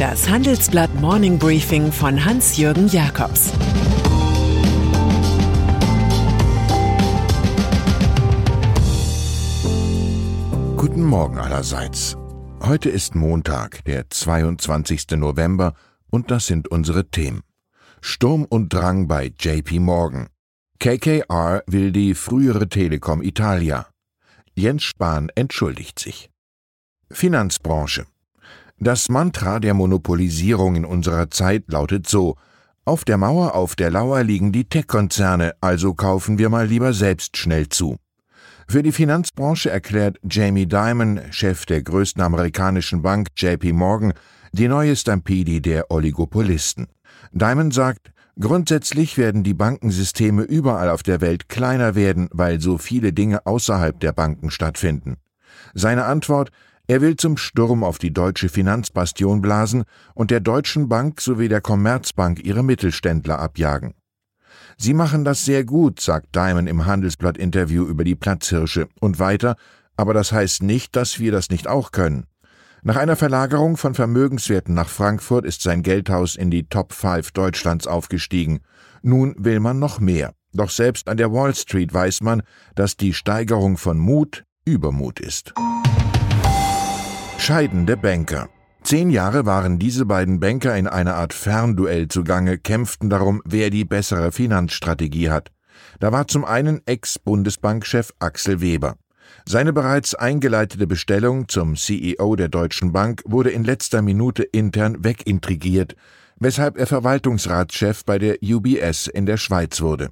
Das Handelsblatt Morning Briefing von Hans-Jürgen Jakobs Guten Morgen allerseits. Heute ist Montag, der 22. November, und das sind unsere Themen. Sturm und Drang bei JP Morgan. KKR will die frühere Telekom Italia. Jens Spahn entschuldigt sich. Finanzbranche. Das Mantra der Monopolisierung in unserer Zeit lautet so Auf der Mauer, auf der Lauer liegen die Tech-Konzerne, also kaufen wir mal lieber selbst schnell zu. Für die Finanzbranche erklärt Jamie Dimon, Chef der größten amerikanischen Bank JP Morgan, die neue Stampede der Oligopolisten. Dimon sagt, grundsätzlich werden die Bankensysteme überall auf der Welt kleiner werden, weil so viele Dinge außerhalb der Banken stattfinden. Seine Antwort, er will zum Sturm auf die deutsche Finanzbastion blasen und der Deutschen Bank sowie der Commerzbank ihre Mittelständler abjagen. Sie machen das sehr gut, sagt Diamond im Handelsblatt-Interview über die Platzhirsche und weiter, aber das heißt nicht, dass wir das nicht auch können. Nach einer Verlagerung von Vermögenswerten nach Frankfurt ist sein Geldhaus in die Top 5 Deutschlands aufgestiegen. Nun will man noch mehr. Doch selbst an der Wall Street weiß man, dass die Steigerung von Mut Übermut ist. Scheidende Banker. Zehn Jahre waren diese beiden Banker in einer Art Fernduell zugange, kämpften darum, wer die bessere Finanzstrategie hat. Da war zum einen Ex-Bundesbankchef Axel Weber. Seine bereits eingeleitete Bestellung zum CEO der Deutschen Bank wurde in letzter Minute intern wegintrigiert, weshalb er Verwaltungsratschef bei der UBS in der Schweiz wurde.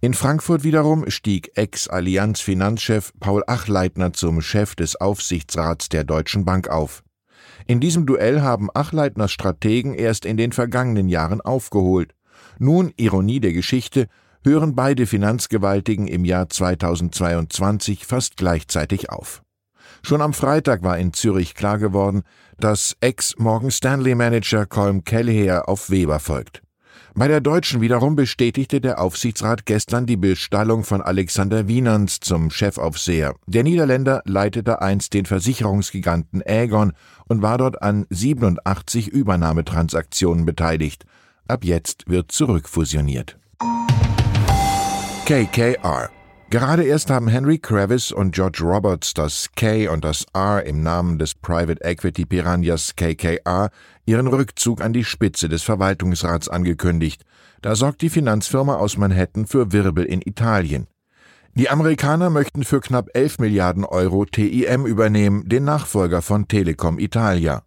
In Frankfurt wiederum stieg Ex-Allianz-Finanzchef Paul Achleitner zum Chef des Aufsichtsrats der Deutschen Bank auf. In diesem Duell haben Achleitners Strategen erst in den vergangenen Jahren aufgeholt. Nun, Ironie der Geschichte, hören beide Finanzgewaltigen im Jahr 2022 fast gleichzeitig auf. Schon am Freitag war in Zürich klar geworden, dass Ex-Morgan Stanley-Manager Colm Kelleher auf Weber folgt. Bei der Deutschen wiederum bestätigte der Aufsichtsrat gestern die Bestallung von Alexander Wienerns zum Chefaufseher. Der Niederländer leitete einst den Versicherungsgiganten Aegon und war dort an 87 Übernahmetransaktionen beteiligt. Ab jetzt wird zurückfusioniert. KKR Gerade erst haben Henry Kravis und George Roberts das K und das R im Namen des Private Equity Piranhas KKR ihren Rückzug an die Spitze des Verwaltungsrats angekündigt. Da sorgt die Finanzfirma aus Manhattan für Wirbel in Italien. Die Amerikaner möchten für knapp 11 Milliarden Euro TIM übernehmen, den Nachfolger von Telekom Italia.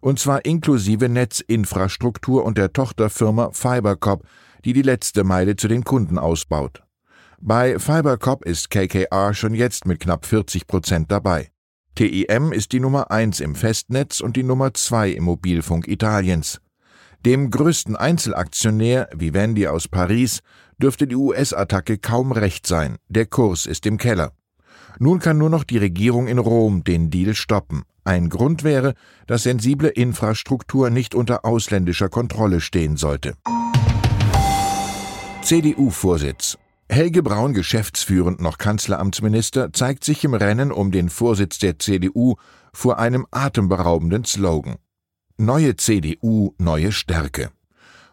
Und zwar inklusive Netzinfrastruktur und der Tochterfirma Fibercop, die die letzte Meile zu den Kunden ausbaut. Bei FiberCop ist KKR schon jetzt mit knapp 40 Prozent dabei. TIM ist die Nummer 1 im Festnetz und die Nummer 2 im Mobilfunk Italiens. Dem größten Einzelaktionär, Vivendi aus Paris, dürfte die US-Attacke kaum recht sein. Der Kurs ist im Keller. Nun kann nur noch die Regierung in Rom den Deal stoppen. Ein Grund wäre, dass sensible Infrastruktur nicht unter ausländischer Kontrolle stehen sollte. CDU-Vorsitz Helge Braun, geschäftsführend noch Kanzleramtsminister, zeigt sich im Rennen um den Vorsitz der CDU vor einem atemberaubenden Slogan. Neue CDU, neue Stärke.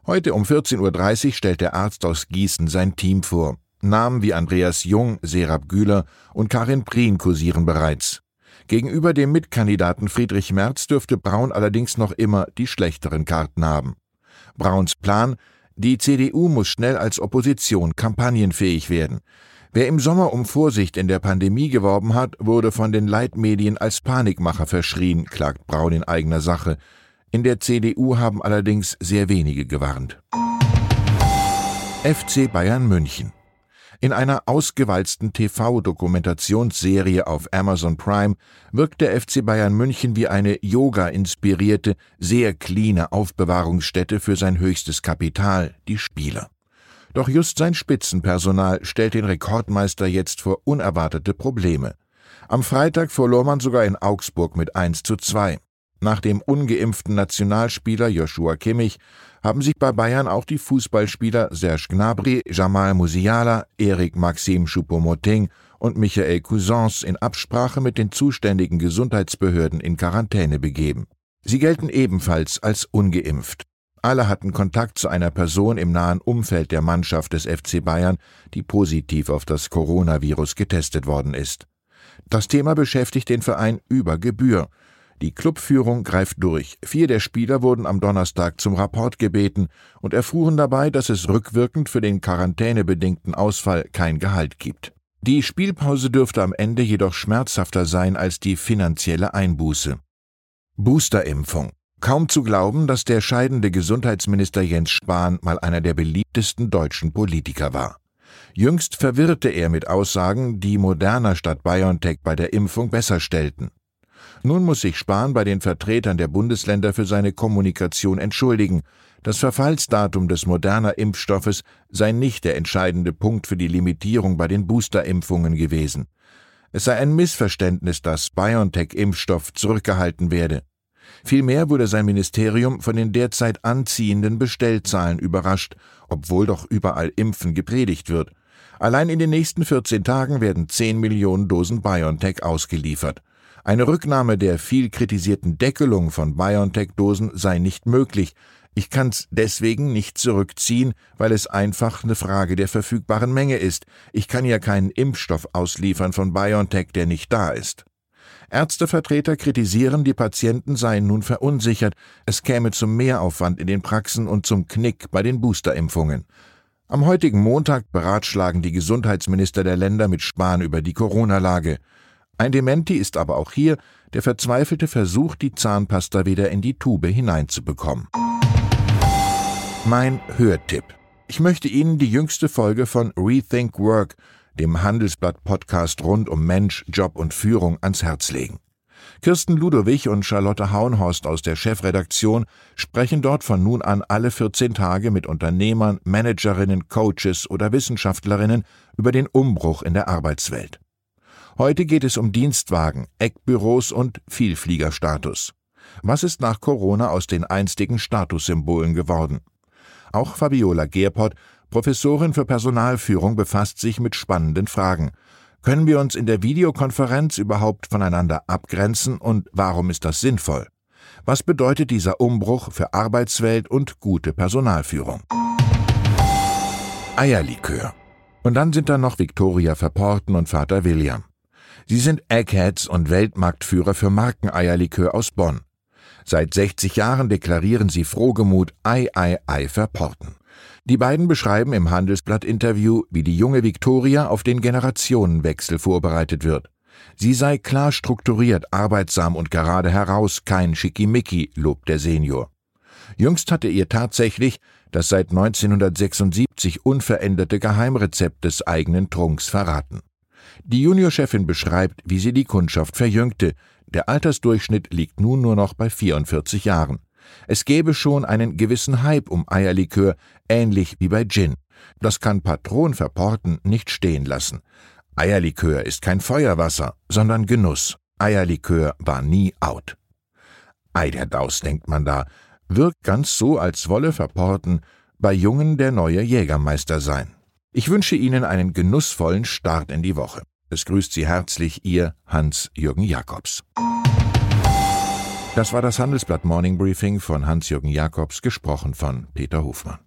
Heute um 14.30 Uhr stellt der Arzt aus Gießen sein Team vor. Namen wie Andreas Jung, Serap Güler und Karin Prien kursieren bereits. Gegenüber dem Mitkandidaten Friedrich Merz dürfte Braun allerdings noch immer die schlechteren Karten haben. Brauns Plan, die CDU muss schnell als Opposition kampagnenfähig werden. Wer im Sommer um Vorsicht in der Pandemie geworben hat, wurde von den Leitmedien als Panikmacher verschrien, klagt Braun in eigener Sache. In der CDU haben allerdings sehr wenige gewarnt. FC Bayern München in einer ausgewalzten TV-Dokumentationsserie auf Amazon Prime wirkt der FC Bayern München wie eine Yoga-inspirierte, sehr cleane Aufbewahrungsstätte für sein höchstes Kapital, die Spieler. Doch just sein Spitzenpersonal stellt den Rekordmeister jetzt vor unerwartete Probleme. Am Freitag verlor man sogar in Augsburg mit 1 zu 2. Nach dem ungeimpften Nationalspieler Joshua Kimmich haben sich bei Bayern auch die Fußballspieler Serge Gnabry, Jamal Musiala, Erik Maxim Choupo-Moting und Michael Cousins in Absprache mit den zuständigen Gesundheitsbehörden in Quarantäne begeben. Sie gelten ebenfalls als ungeimpft. Alle hatten Kontakt zu einer Person im nahen Umfeld der Mannschaft des FC Bayern, die positiv auf das Coronavirus getestet worden ist. Das Thema beschäftigt den Verein über Gebühr. Die Clubführung greift durch. Vier der Spieler wurden am Donnerstag zum Rapport gebeten und erfuhren dabei, dass es rückwirkend für den quarantänebedingten Ausfall kein Gehalt gibt. Die Spielpause dürfte am Ende jedoch schmerzhafter sein als die finanzielle Einbuße. Boosterimpfung. Kaum zu glauben, dass der scheidende Gesundheitsminister Jens Spahn mal einer der beliebtesten deutschen Politiker war. Jüngst verwirrte er mit Aussagen, die Moderna statt BioNTech bei der Impfung besser stellten. Nun muss sich Spahn bei den Vertretern der Bundesländer für seine Kommunikation entschuldigen. Das Verfallsdatum des moderner Impfstoffes sei nicht der entscheidende Punkt für die Limitierung bei den Boosterimpfungen gewesen. Es sei ein Missverständnis, dass BioNTech-Impfstoff zurückgehalten werde. Vielmehr wurde sein Ministerium von den derzeit anziehenden Bestellzahlen überrascht, obwohl doch überall Impfen gepredigt wird. Allein in den nächsten 14 Tagen werden 10 Millionen Dosen BioNTech ausgeliefert. Eine Rücknahme der viel kritisierten Deckelung von BioNTech-Dosen sei nicht möglich. Ich kann's deswegen nicht zurückziehen, weil es einfach eine Frage der verfügbaren Menge ist. Ich kann ja keinen Impfstoff ausliefern von BioNTech, der nicht da ist. Ärztevertreter kritisieren, die Patienten seien nun verunsichert, es käme zum Mehraufwand in den Praxen und zum Knick bei den Boosterimpfungen. Am heutigen Montag beratschlagen die Gesundheitsminister der Länder mit Spahn über die Corona-Lage. Ein Dementi ist aber auch hier der verzweifelte Versuch, die Zahnpasta wieder in die Tube hineinzubekommen. Mein Hörtipp. Ich möchte Ihnen die jüngste Folge von Rethink Work, dem Handelsblatt-Podcast rund um Mensch, Job und Führung, ans Herz legen. Kirsten Ludowig und Charlotte Hauenhorst aus der Chefredaktion sprechen dort von nun an alle 14 Tage mit Unternehmern, Managerinnen, Coaches oder Wissenschaftlerinnen über den Umbruch in der Arbeitswelt. Heute geht es um Dienstwagen, Eckbüros und Vielfliegerstatus. Was ist nach Corona aus den einstigen Statussymbolen geworden? Auch Fabiola Gerpott, Professorin für Personalführung, befasst sich mit spannenden Fragen. Können wir uns in der Videokonferenz überhaupt voneinander abgrenzen und warum ist das sinnvoll? Was bedeutet dieser Umbruch für Arbeitswelt und gute Personalführung? Eierlikör. Und dann sind da noch Victoria Verporten und Vater William. Sie sind Eggheads und Weltmarktführer für Markeneierlikör aus Bonn. Seit 60 Jahren deklarieren sie frohgemut Ei, Ei, Ei verporten. Die beiden beschreiben im Handelsblatt-Interview, wie die junge Victoria auf den Generationenwechsel vorbereitet wird. Sie sei klar strukturiert, arbeitsam und gerade heraus kein Schickimicki, lobt der Senior. Jüngst hatte ihr tatsächlich das seit 1976 unveränderte Geheimrezept des eigenen Trunks verraten. Die Juniorchefin beschreibt, wie sie die Kundschaft verjüngte. Der Altersdurchschnitt liegt nun nur noch bei 44 Jahren. Es gäbe schon einen gewissen Hype um Eierlikör, ähnlich wie bei Gin. Das kann Patron Verporten nicht stehen lassen. Eierlikör ist kein Feuerwasser, sondern Genuss. Eierlikör war nie out. Ei der Daus, denkt man da, wirkt ganz so, als wolle Verporten bei Jungen der neue Jägermeister sein. Ich wünsche Ihnen einen genussvollen Start in die Woche. Es grüßt Sie herzlich Ihr Hans-Jürgen Jakobs. Das war das Handelsblatt Morning Briefing von Hans-Jürgen Jakobs, gesprochen von Peter Hofmann.